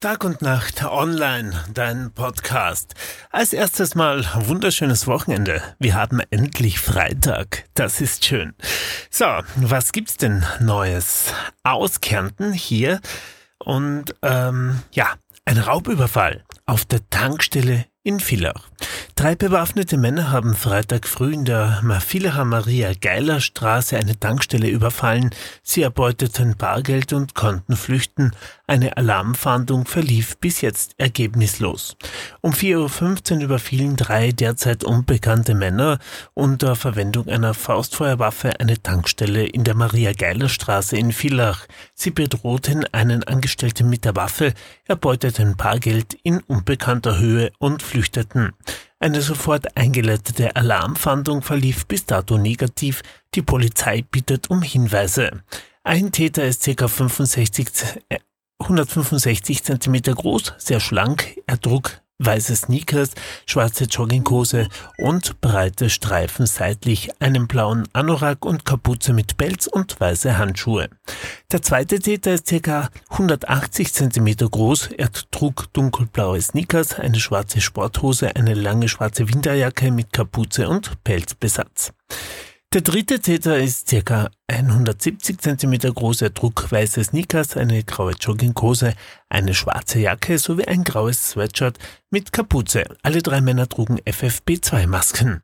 Tag und Nacht online, dein Podcast. Als erstes mal wunderschönes Wochenende. Wir haben endlich Freitag. Das ist schön. So, was gibt's denn Neues? Aus Kärnten hier und ähm, ja, ein Raubüberfall auf der Tankstelle in Villach. Drei bewaffnete Männer haben Freitag früh in der Villacher Maria Geiler Straße eine Tankstelle überfallen. Sie erbeuteten Bargeld und konnten flüchten. Eine Alarmfahndung verlief bis jetzt ergebnislos. Um 4.15 Uhr überfielen drei derzeit unbekannte Männer unter Verwendung einer Faustfeuerwaffe eine Tankstelle in der Maria Geiler Straße in Villach. Sie bedrohten einen Angestellten mit der Waffe, erbeuteten Bargeld in unbekannter Höhe und flüchteten. Eine sofort eingeleitete Alarmfahndung verlief bis dato negativ. Die Polizei bittet um Hinweise. Ein Täter ist ca. 65, 165 cm groß, sehr schlank. Er trug weiße Sneakers, schwarze Jogginghose und breite Streifen seitlich, einen blauen Anorak und Kapuze mit Pelz und weiße Handschuhe. Der zweite Täter ist ca. 180 cm groß. Er trug dunkelblaue Sneakers, eine schwarze Sporthose, eine lange schwarze Winterjacke mit Kapuze und Pelzbesatz. Der dritte Täter ist ca. 170 cm groß. Er trug weiße Sneakers, eine graue Jogginghose, eine schwarze Jacke sowie ein graues Sweatshirt mit Kapuze. Alle drei Männer trugen FFP2-Masken.